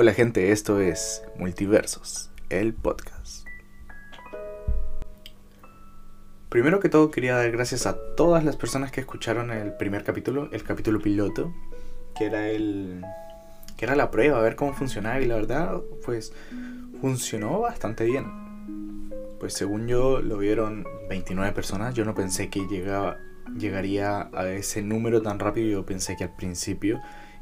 Hola gente, esto es Multiversos, el podcast. Primero que todo quería dar gracias a todas las personas que escucharon el primer capítulo, el capítulo piloto, que era el que era la prueba, a ver cómo funcionaba y la verdad pues funcionó bastante bien. Pues según yo lo vieron 29 personas, yo no pensé que llegaría a ese número tan rápido, yo pensé que al principio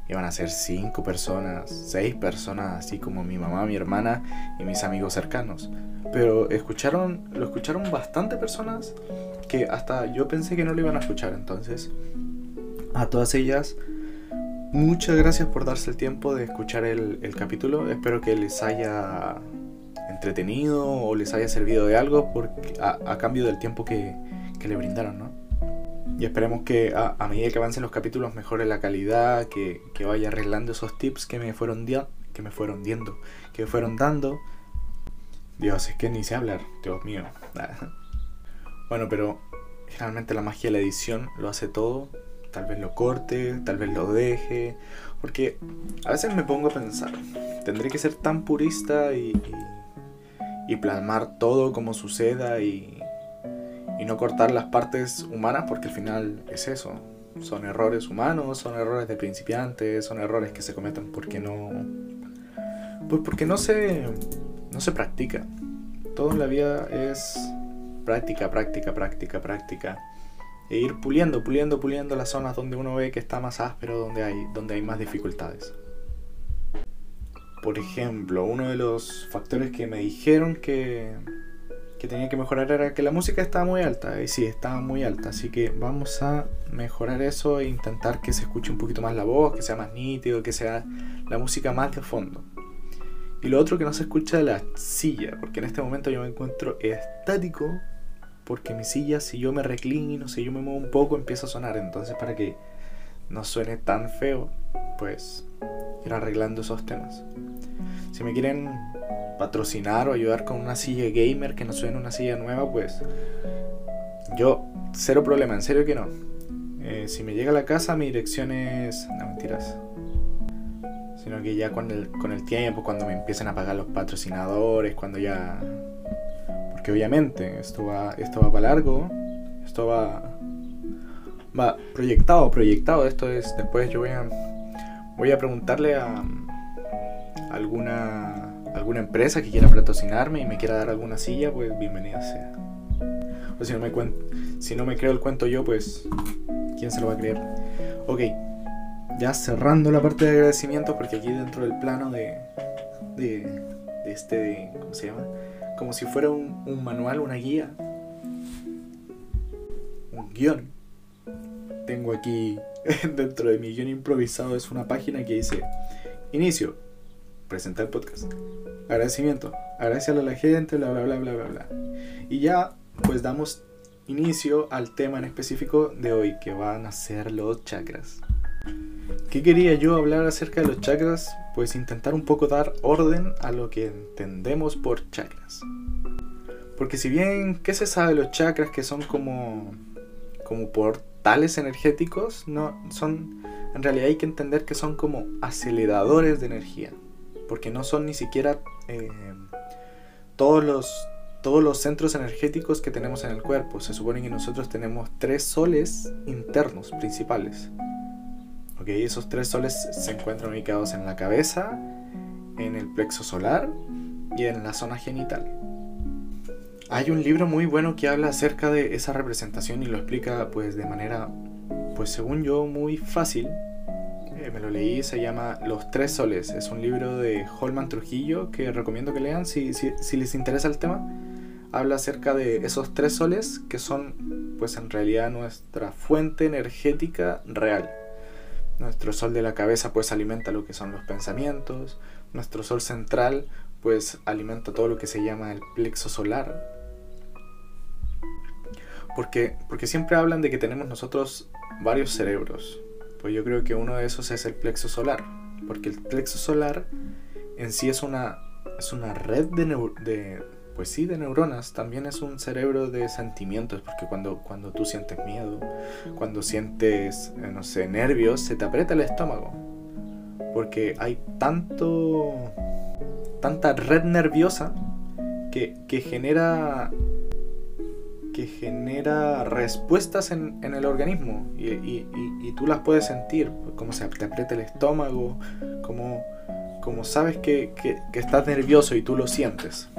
iban a ser cinco personas, seis personas, así como mi mamá, mi hermana y mis amigos cercanos. Pero escucharon, lo escucharon bastante personas que hasta yo pensé que no lo iban a escuchar. Entonces, a todas ellas, muchas gracias por darse el tiempo de escuchar el, capítulo. Espero que les haya entretenido o les haya servido de algo porque, a, cambio del tiempo que, que le brindaron, ¿no? Y esperemos que a, medida que avancen los capítulos mejore la calidad, que, vaya arreglando esos tips que me fueron que me fueron diendo, que me fueron dando. Dios, es que ni sé hablar, Dios mío. bueno, pero generalmente la magia de la edición lo hace todo. Tal vez lo corte, tal vez lo deje. Porque a veces me pongo a pensar, tendré que ser tan purista y, y, y plasmar todo como suceda y, y no cortar las partes humanas porque al final es eso. Son errores humanos, son errores de principiantes, son errores que se cometen porque no... Pues porque no se, no se practica. Todo en la vida es práctica, práctica, práctica, práctica. E ir puliendo, puliendo, puliendo las zonas donde uno ve que está más áspero, donde hay, donde hay más dificultades. Por ejemplo, uno de los factores que me dijeron que, que tenía que mejorar era que la música estaba muy alta. Y sí, estaba muy alta. Así que vamos a mejorar eso e intentar que se escuche un poquito más la voz, que sea más nítido, que sea la música más de fondo. Y lo otro que no se escucha la silla, porque en este momento yo me encuentro estático, porque mi silla, si yo me reclino, si yo me muevo un poco, empieza a sonar. Entonces, para que no suene tan feo, pues ir arreglando esos temas. Si me quieren patrocinar o ayudar con una silla gamer que no suene una silla nueva, pues yo, cero problema, en serio que no. Eh, si me llega a la casa, mi dirección es. No, mentiras. Sino que ya con el, con el tiempo, cuando me empiecen a pagar los patrocinadores, cuando ya. Porque obviamente esto va, esto va para largo, esto va. Va proyectado, proyectado. Esto es. Después yo voy a. Voy a preguntarle a. Alguna alguna empresa que quiera patrocinarme y me quiera dar alguna silla, pues bienvenida sea. O si no me, si no me creo el cuento yo, pues ¿quién se lo va a creer? Ok, ya cerrando la parte de agradecimiento, porque aquí dentro del plano de, de, este, ¿cómo se llama? Como si fuera un manual, una guía, un guion. Tengo aquí dentro de mi guion improvisado es una página que dice inicio, presentar el podcast agradecimiento, agradecerle a la gente, bla, bla, bla, bla, bla, bla. Y ya, pues damos inicio al tema en específico de hoy, que van a ser los chakras. ¿Qué quería yo hablar acerca de los chakras? Pues intentar un poco dar orden a lo que entendemos por chakras. Porque si bien, ¿qué se sabe de los chakras que son como, como portales energéticos? No, son, en realidad hay que entender que son como aceleradores de energía porque no son ni siquiera eh, todos, los, todos los centros energéticos que tenemos en el cuerpo. Se supone que nosotros tenemos tres soles internos principales. ¿Okay? Esos tres soles se encuentran ubicados en la cabeza, en el plexo solar y en la zona genital. Hay un libro muy bueno que habla acerca de esa representación y lo explica pues de manera, pues según yo, muy fácil me lo leí, se llama Los Tres Soles. Es un libro de Holman Trujillo que recomiendo que lean si, si, les interesa el tema. Habla acerca de esos tres soles que son, pues en realidad, nuestra fuente energética real. Nuestro sol de la cabeza, pues alimenta lo que son los pensamientos. Nuestro sol central, pues alimenta todo lo que se llama el plexo solar. Porque, porque siempre hablan de que tenemos nosotros varios cerebros pues yo creo que uno de esos es el plexo solar, porque el plexo solar en sí es una, es una red de, pues sí, de neuronas, también es un cerebro de sentimientos, porque cuando, cuando tú sientes miedo, cuando sientes, eh, no sé, nervios, se te aprieta el estómago. porque hay tanto tanta red nerviosa que, que genera que genera respuestas en, en el organismo y, y, y, tú las puedes sentir, como se te aprieta el estómago, como, como sabes que, que, que estás nervioso y tú lo sientes.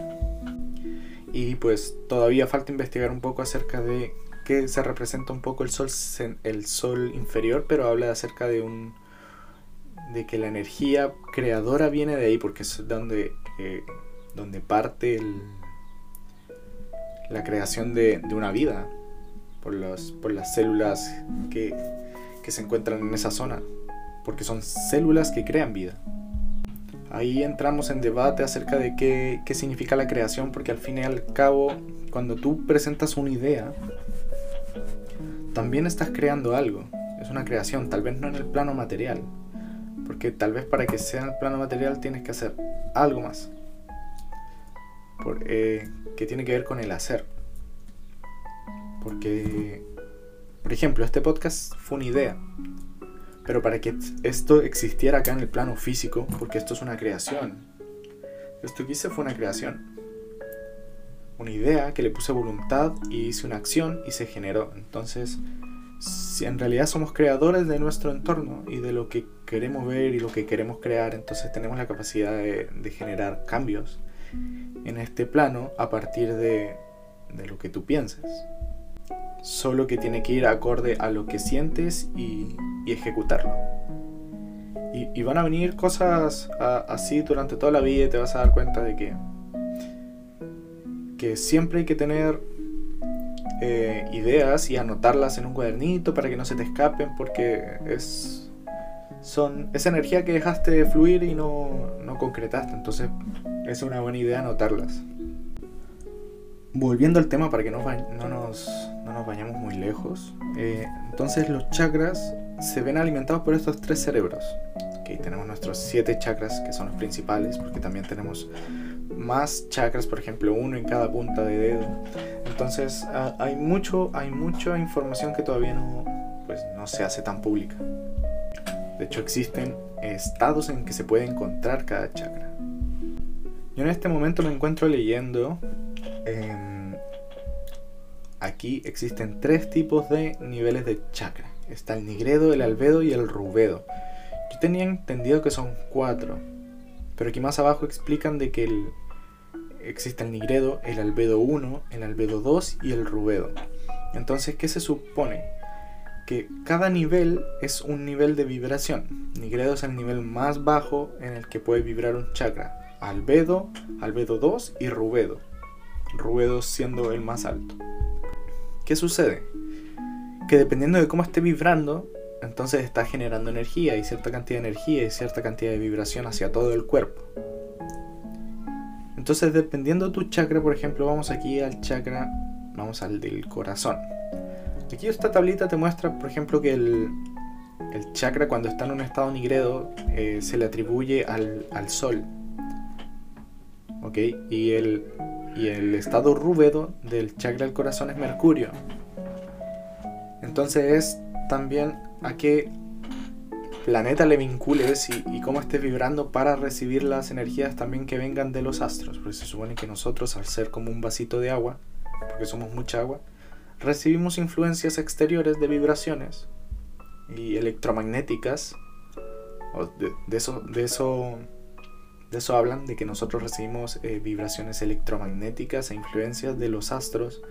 Y pues todavía falta investigar un poco acerca de qué se representa un poco el sol, el sol inferior, pero habla acerca de un de que la energía creadora viene de ahí, porque es donde, eh, donde parte el, la creación de, de una vida por, los, por las células que, que se encuentran en esa zona, porque son células que crean vida. Ahí entramos en debate acerca de qué, qué significa la creación, porque al fin y al cabo, cuando tú presentas una idea, también estás creando algo. Es una creación, tal vez no en el plano material, porque tal vez para que sea en el plano material tienes que hacer algo más. Por, eh, que tiene que ver con el hacer. Porque, por ejemplo, este podcast fue una idea. Pero para que esto existiera acá en el plano físico, porque esto es una creación. Esto que hice fue una creación. Una idea que le puse voluntad y hice una acción y se generó. Entonces, si en realidad somos creadores de nuestro entorno y de lo que queremos ver y lo que queremos crear, entonces tenemos la capacidad de, generar cambios en este plano a partir de, lo que tú pienses. Solo que tiene que ir acorde a lo que sientes y, ejecutarlo. Y, van a venir cosas así durante toda la vida y te vas a dar cuenta de que, que siempre hay que tener eh, ideas y anotarlas en un cuadernito para que no se te escapen porque es son esa energía que dejaste fluir y no, no concretaste entonces es una buena idea anotarlas volviendo al tema para que no, no, nos, no nos vayamos muy lejos eh, entonces los chakras se ven alimentados por estos tres cerebros okay, tenemos nuestros siete chakras que son los principales porque también tenemos más chakras, por ejemplo, uno en cada punta de dedo. Entonces hay, mucho, hay mucha información que todavía no, pues, no se hace tan pública. De hecho, existen estados en que se puede encontrar cada chakra. Yo en este momento me encuentro leyendo... Em, aquí existen tres tipos de niveles de chakra. Está el nigredo, el albedo y el rubedo. Yo tenía entendido que son cuatro. Pero aquí más abajo explican de que el, existe el nigredo, el albedo 1, el albedo 2 y el rubedo. Entonces, ¿qué se supone? Que cada nivel es un nivel de vibración. Nigredo es el nivel más bajo en el que puede vibrar un chakra. Albedo, albedo 2 y rubedo. Rubedo siendo el más alto. ¿Qué sucede? Que dependiendo de cómo esté vibrando, entonces está generando energía y cierta cantidad de energía y cierta cantidad de vibración hacia todo el cuerpo. Entonces, dependiendo de tu chakra, por ejemplo, vamos aquí al chakra, vamos al del corazón. Aquí esta tablita te muestra, por ejemplo, que el, chakra cuando está en un estado nigredo eh, se le atribuye al, sol. ¿Ok? Y el, y el estado rúbedo del chakra del corazón es Mercurio. Entonces es también a qué planeta le vincules y, cómo estés vibrando para recibir las energías también que vengan de los astros. Porque se supone que nosotros, al ser como un vasito de agua, porque somos mucha agua, recibimos influencias exteriores de vibraciones y electromagnéticas. De, eso, de, eso, de eso hablan, de que nosotros recibimos eh, vibraciones electromagnéticas e influencias de los astros,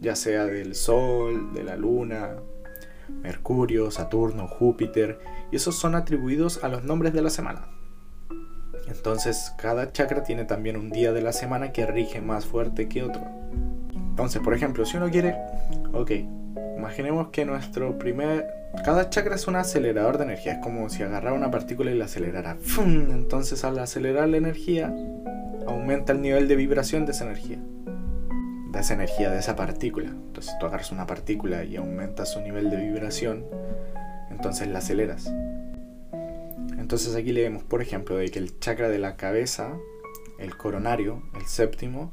ya sea del Sol, de la Luna, Mercurio, Saturno, Júpiter, y esos son atribuidos a los nombres de la semana. Entonces, cada chakra tiene también un día de la semana que rige más fuerte que otro. Entonces, por ejemplo, si uno quiere, ok, imaginemos que nuestro primer, cada chakra es un acelerador de energía, es como si agarrara una partícula y la acelerara. Entonces, al acelerar la energía, aumenta el nivel de vibración de esa energía de esa energía de esa partícula. Entonces tú agarras una partícula y aumentas su nivel de vibración, entonces la aceleras. Entonces aquí leemos, por ejemplo, de que el chakra de la cabeza, el coronario, el séptimo,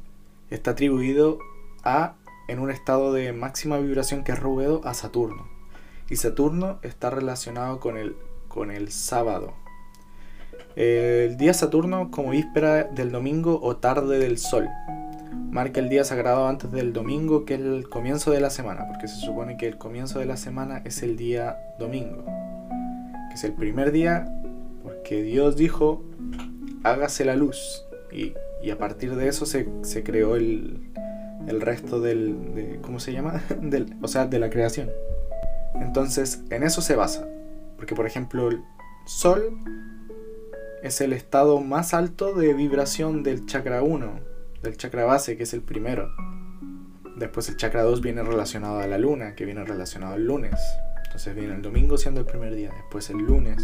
está atribuido a, en un estado de máxima vibración que es Rubedo, a Saturno. Y Saturno está relacionado con el, con el sábado. El día Saturno como víspera del domingo o tarde del sol. Marca el día sagrado antes del domingo, que el comienzo de la semana, porque se supone que el comienzo de la semana es el día domingo, que es el primer día, porque Dios dijo, hágase la luz. Y, a partir de eso se, creó el, el resto del, ¿cómo se llama? Del, o sea, de la creación. Entonces, en eso se basa. Porque, por ejemplo, el Sol es el estado más alto de vibración del chakra 1, del chakra base, que es el primero. Después el chakra 2 viene relacionado a la luna, que viene relacionado al lunes. Entonces viene el domingo siendo el primer día, después el lunes.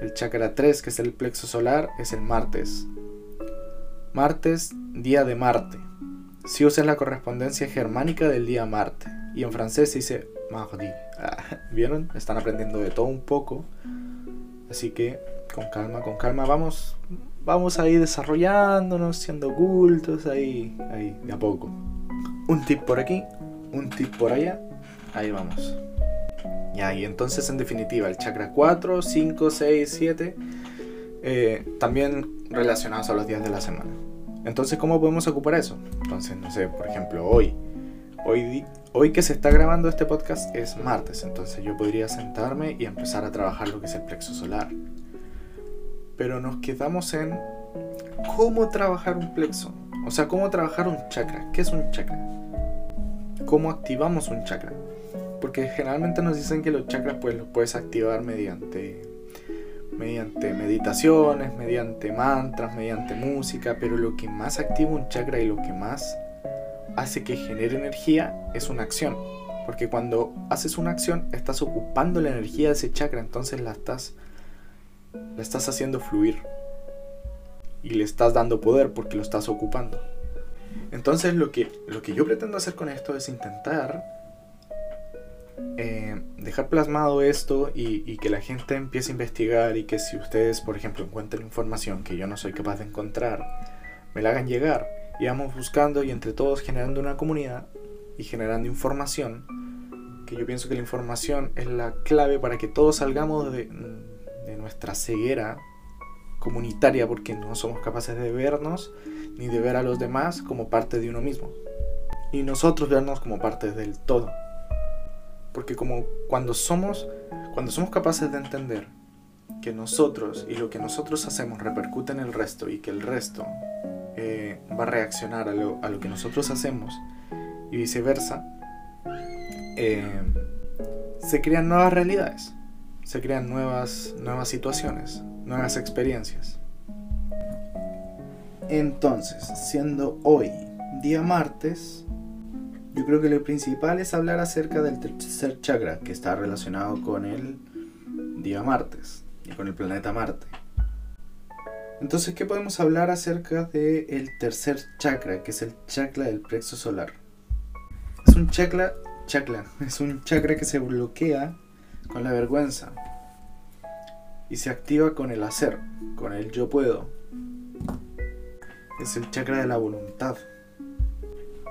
El chakra 3, que es el plexo solar, es el martes. Martes, día de Marte. Si usa la correspondencia germánica del día Marte. Y en francés se dice mardi. ¿Vieron? Están aprendiendo de todo un poco. Así que con calma, con calma, vamos, vamos a ir desarrollándonos, siendo ocultos ahí, ahí, de a poco. Un tip por aquí, un tip por allá, ahí vamos. Ya, y entonces en definitiva, el chakra 4, 5, 6, 7, también relacionados a los días de la semana. Entonces, ¿cómo podemos ocupar eso? Entonces, no sé, por ejemplo, hoy, hoy, hoy que se está grabando este podcast es martes, entonces yo podría sentarme y empezar a trabajar lo que es el plexo solar pero nos quedamos en cómo trabajar un plexo. O sea, cómo trabajar un chakra. ¿Qué es un chakra? ¿Cómo activamos un chakra? Porque generalmente nos dicen que los chakras pues los puedes activar mediante mediante meditaciones, mediante mantras, mediante música, pero lo que más activa un chakra y lo que más hace que genere energía es una acción. Porque cuando haces una acción estás ocupando la energía de ese chakra, entonces la estás la estás haciendo fluir. Y le estás dando poder porque lo estás ocupando. Entonces lo que, lo que yo pretendo hacer con esto es intentar eh, dejar plasmado esto y, que la gente empiece a investigar y que si ustedes, por ejemplo, encuentran información que yo no soy capaz de encontrar, me la hagan llegar y vamos buscando y entre todos generando una comunidad y generando información, que yo pienso que la información es la clave para que todos salgamos de, de nuestra ceguera comunitaria porque no somos capaces de vernos ni de ver a los demás como parte de uno mismo. Y nosotros vernos como parte del todo. Porque como cuando somos, cuando somos capaces de entender que nosotros y lo que nosotros hacemos repercute en el resto y que el resto eh, va a reaccionar a lo, a lo, que nosotros hacemos y viceversa, eh, se crean nuevas realidades se crean nuevas, nuevas situaciones, nuevas experiencias. Entonces, siendo hoy día martes, yo creo que lo principal es hablar acerca del tercer chakra que está relacionado con el día martes y con el planeta Marte. Entonces, ¿qué podemos hablar acerca del tercer chakra, que es el chakra del plexo solar? Es un chakra, chakra, es un chakra que se bloquea con la vergüenza. Y se activa con el hacer, con el yo puedo. Es el chakra de la voluntad.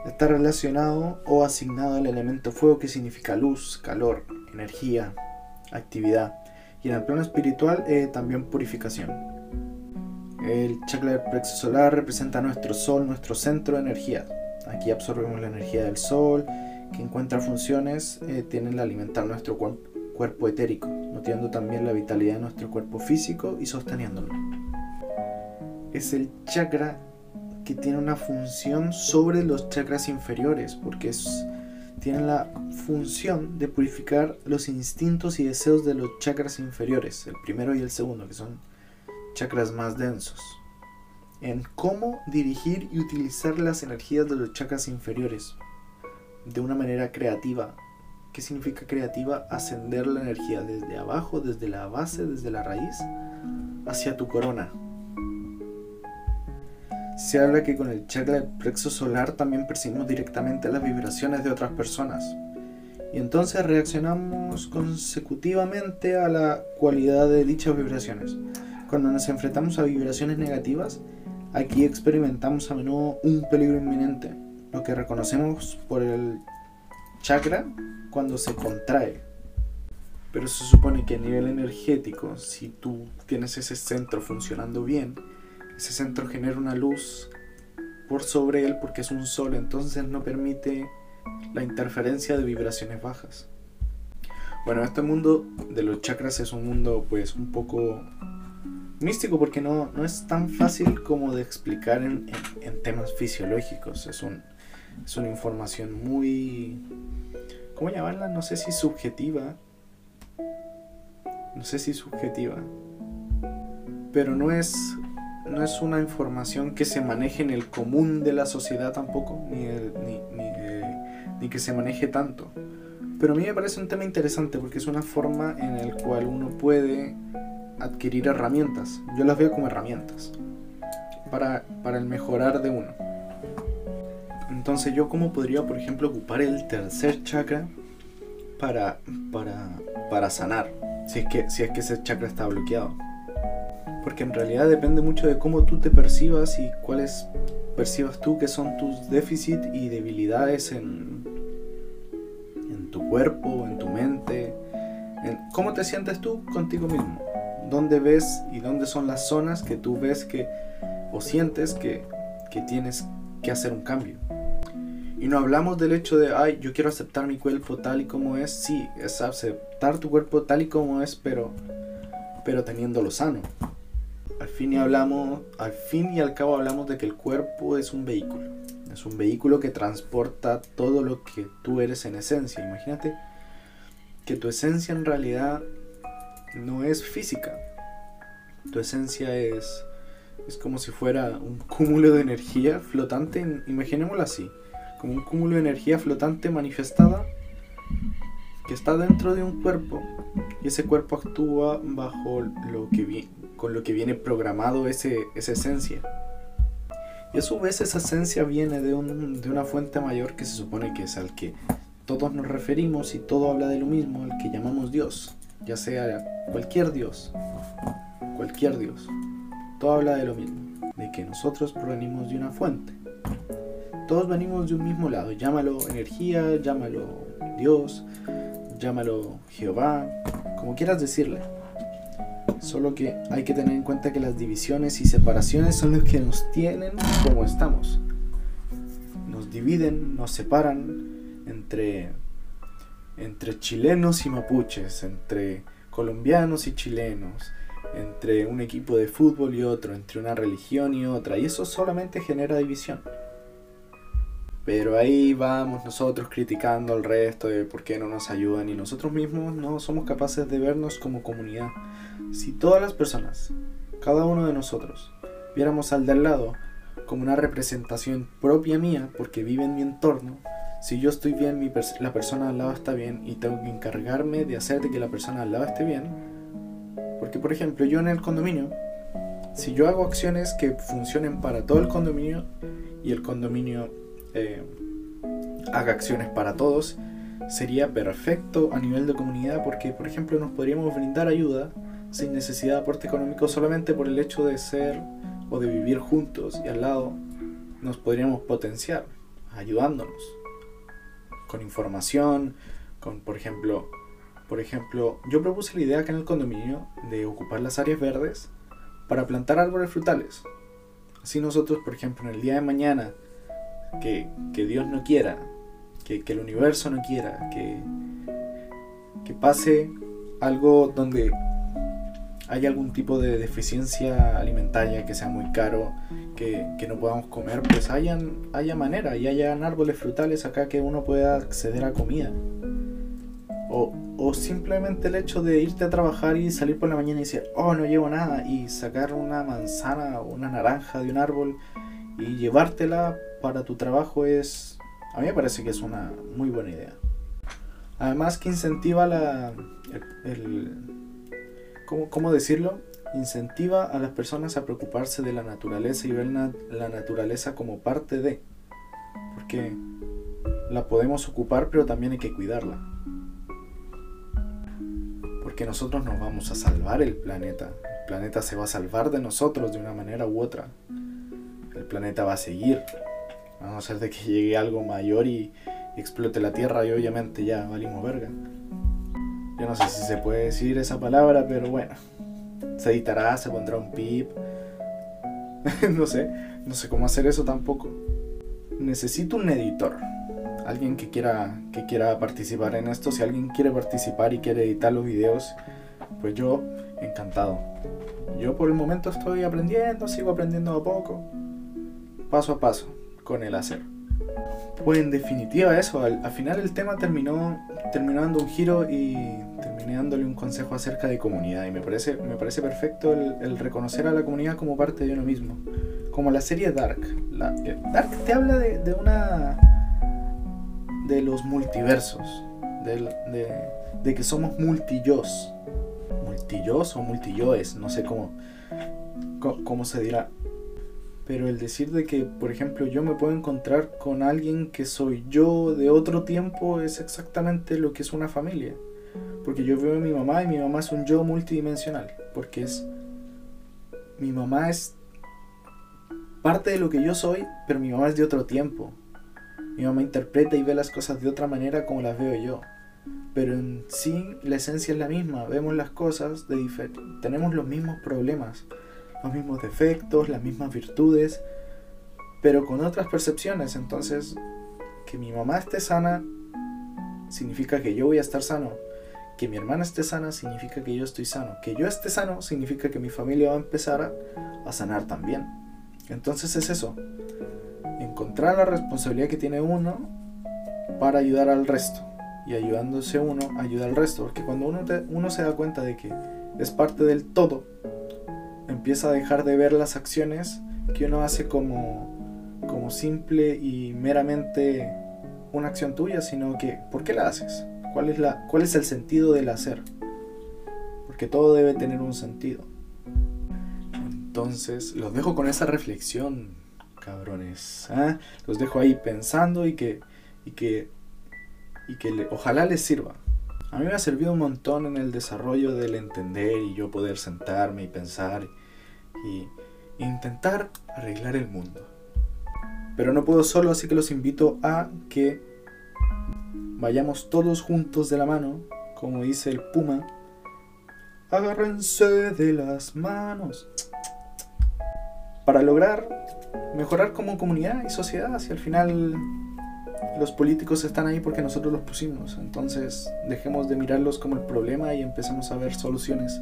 Está relacionado o asignado al elemento fuego que significa luz, calor, energía, actividad. Y en el plano espiritual eh, también purificación. El chakra del plexo solar representa nuestro sol, nuestro centro de energía. Aquí absorbemos la energía del sol, que encuentra funciones, eh, tienen que alimentar nuestro cuerpo cuerpo etérico, nutriendo también la vitalidad de nuestro cuerpo físico y sosteniéndolo. Es el chakra que tiene una función sobre los chakras inferiores, porque tiene la función de purificar los instintos y deseos de los chakras inferiores, el primero y el segundo, que son chakras más densos. En cómo dirigir y utilizar las energías de los chakras inferiores de una manera creativa, ¿Qué significa creativa? Ascender la energía desde abajo, desde la base, desde la raíz, hacia tu corona. Se habla que con el chakra del plexo solar también percibimos directamente las vibraciones de otras personas. Y entonces reaccionamos consecutivamente a la cualidad de dichas vibraciones. Cuando nos enfrentamos a vibraciones negativas, aquí experimentamos a menudo un peligro inminente, lo que reconocemos por el chakra cuando se contrae. Pero se supone que a nivel energético, si tú tienes ese centro funcionando bien, ese centro genera una luz por sobre él porque es un sol, entonces no permite la interferencia de vibraciones bajas. Bueno, este mundo de los chakras es un mundo pues un poco místico porque no, no es tan fácil como de explicar en, en, temas fisiológicos. Es, un, es una información muy... ¿Cómo llamarla? No sé si subjetiva. No sé si subjetiva. Pero no es no es una información que se maneje en el común de la sociedad tampoco, ni, ni, ni, que se maneje tanto. Pero a mí me parece un tema interesante porque es una forma en la cual uno puede adquirir herramientas. Yo las veo como herramientas para, para el mejorar de uno. Entonces yo cómo podría, por ejemplo, ocupar el tercer chakra para, para, para sanar, si es, que, si es que ese chakra está bloqueado porque en realidad depende mucho de cómo tú te percibas y cuáles percibas tú que son tus déficits y debilidades en, en tu cuerpo, en tu mente, en cómo te sientes tú contigo mismo, dónde ves y dónde son las zonas que tú ves que o sientes que, que tienes que hacer un cambio. Y no hablamos del hecho de, ay, yo quiero aceptar mi cuerpo tal y como es. Sí, es aceptar tu cuerpo tal y como es, pero, pero teniéndolo sano al fin y hablamos, al fin y al cabo hablamos de que el cuerpo es un vehículo. Es un vehículo que transporta todo lo que tú eres en esencia. Imagínate que tu esencia en realidad no es física. Tu esencia es es como si fuera un cúmulo de energía flotante, imaginémoslo así, como un cúmulo de energía flotante manifestada que está dentro de un cuerpo y ese cuerpo actúa bajo lo que viene con lo que viene programado ese, esa esencia. Y a su vez esa esencia viene de, un, de una fuente mayor que se supone que es al que todos nos referimos y todo habla de lo mismo, al que llamamos Dios, ya sea cualquier Dios, cualquier Dios. Todo habla de lo mismo, de que nosotros provenimos de una fuente. Todos venimos de un mismo lado, llámalo energía, llámalo Dios, llámalo Jehová, como quieras decirle. Solo que hay que tener en cuenta que las divisiones y separaciones son los que nos tienen como estamos. Nos dividen, nos separan entre, entre chilenos y mapuches, entre colombianos y chilenos, entre un equipo de fútbol y otro, entre una religión y otra, y eso solamente genera división. Pero ahí vamos nosotros criticando al resto de por qué no nos ayudan y nosotros mismos no somos capaces de vernos como comunidad. Si todas las personas, cada uno de nosotros, viéramos al de al lado como una representación propia mía porque vive en mi entorno, si yo estoy bien, la persona al lado está bien y tengo que encargarme de hacer de que la persona al lado esté bien. Porque por ejemplo yo en el condominio, si yo hago acciones que funcionen para todo el condominio y el condominio eh, haga acciones para todos, sería perfecto a nivel de comunidad porque, por ejemplo, nos podríamos brindar ayuda sin necesidad de aporte económico solamente por el hecho de ser o de vivir juntos y al lado nos podríamos potenciar ayudándonos con información, con por ejemplo, por ejemplo, yo propuse la idea acá en el condominio de ocupar las áreas verdes para plantar árboles frutales. Así nosotros, por ejemplo, en el día de mañana que, Dios no quiera, que, el universo no quiera, que, que pase algo donde haya algún tipo de deficiencia alimentaria que sea muy caro, que, no podamos comer, pues hayan, haya manera y hayan árboles frutales acá que uno pueda acceder a comida. O, o, simplemente el hecho de irte a trabajar y salir por la mañana y decir, oh, no llevo nada, y sacar una manzana o una naranja de un árbol y llevártela para tu trabajo es, a mí me parece que es una muy buena idea. Además que incentiva la, el, ¿cómo, decirlo? Incentiva a las personas a preocuparse de la naturaleza y ver la naturaleza como parte de. Porque la podemos ocupar, pero también hay que cuidarla. Porque nosotros nos vamos a salvar el planeta. El planeta se va a salvar de nosotros de una manera u otra. El planeta va a seguir. A no ser de que llegue algo mayor y explote la Tierra y obviamente ya valimos verga. Yo no sé si se puede decir esa palabra, pero bueno. Se editará, se pondrá un pip. no sé, no sé cómo hacer eso tampoco. Necesito un editor. Alguien que quiera, que quiera participar en esto. Si alguien quiere participar y quiere editar los videos, pues yo encantado. Yo por el momento estoy aprendiendo, sigo aprendiendo a poco, paso a paso, con el hacer. Pues en definitiva eso, al, final el tema terminó, terminó dando un giro y terminé dándole un consejo acerca de comunidad y me parece, me parece perfecto el, reconocer a la comunidad como parte de uno mismo. Como la serie Dark. La, eh, Dark te habla de, una... de los multiversos, de, de que somos multiyos o multiyoes, no sé cómo, cómo se dirá. Pero el decir de que, por ejemplo, yo me puedo encontrar con alguien que soy yo de otro tiempo es exactamente lo que es una familia. Porque yo veo a mi mamá y mi mamá es un yo multidimensional. Porque es... Mi mamá es parte de lo que yo soy, pero mi mamá es de otro tiempo. Mi mamá interpreta y ve las cosas de otra manera como las veo yo pero en sí la esencia es la misma, vemos las cosas de diferente, tenemos los mismos problemas, los mismos defectos, las mismas virtudes, pero con otras percepciones, entonces que mi mamá esté sana significa que yo voy a estar sano, que mi hermana esté sana significa que yo estoy sano, que yo esté sano significa que mi familia va a empezar a, sanar también. Entonces es eso, encontrar la responsabilidad que tiene uno para ayudar al resto. Y ayudándose uno ayuda al resto. Porque cuando uno se da cuenta de que es parte del todo, empieza a dejar de ver las acciones que uno hace como, como simple y meramente una acción tuya, sino que ¿por qué la haces? ¿Cuál es, la, cuál es el sentido del hacer? Porque todo debe tener un sentido. Entonces, los dejo con esa reflexión, cabrones. ¿ah? Los dejo ahí pensando y que, y que y que ojalá les sirva. A mí me ha servido un montón en el desarrollo del entender y yo poder sentarme y pensar y, intentar arreglar el mundo. Pero no puedo solo, así que los invito a que vayamos todos juntos de la mano, como dice el Puma. Agárrense de las manos. Para lograr mejorar como comunidad y sociedad, si al final los políticos están ahí porque nosotros los pusimos. Entonces dejemos de mirarlos como el problema y empecemos a ver soluciones.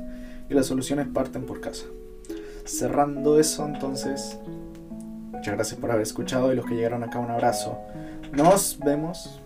Y las soluciones parten por casa. Cerrando eso, entonces, muchas gracias por haber escuchado y los que llegaron acá un abrazo. Nos vemos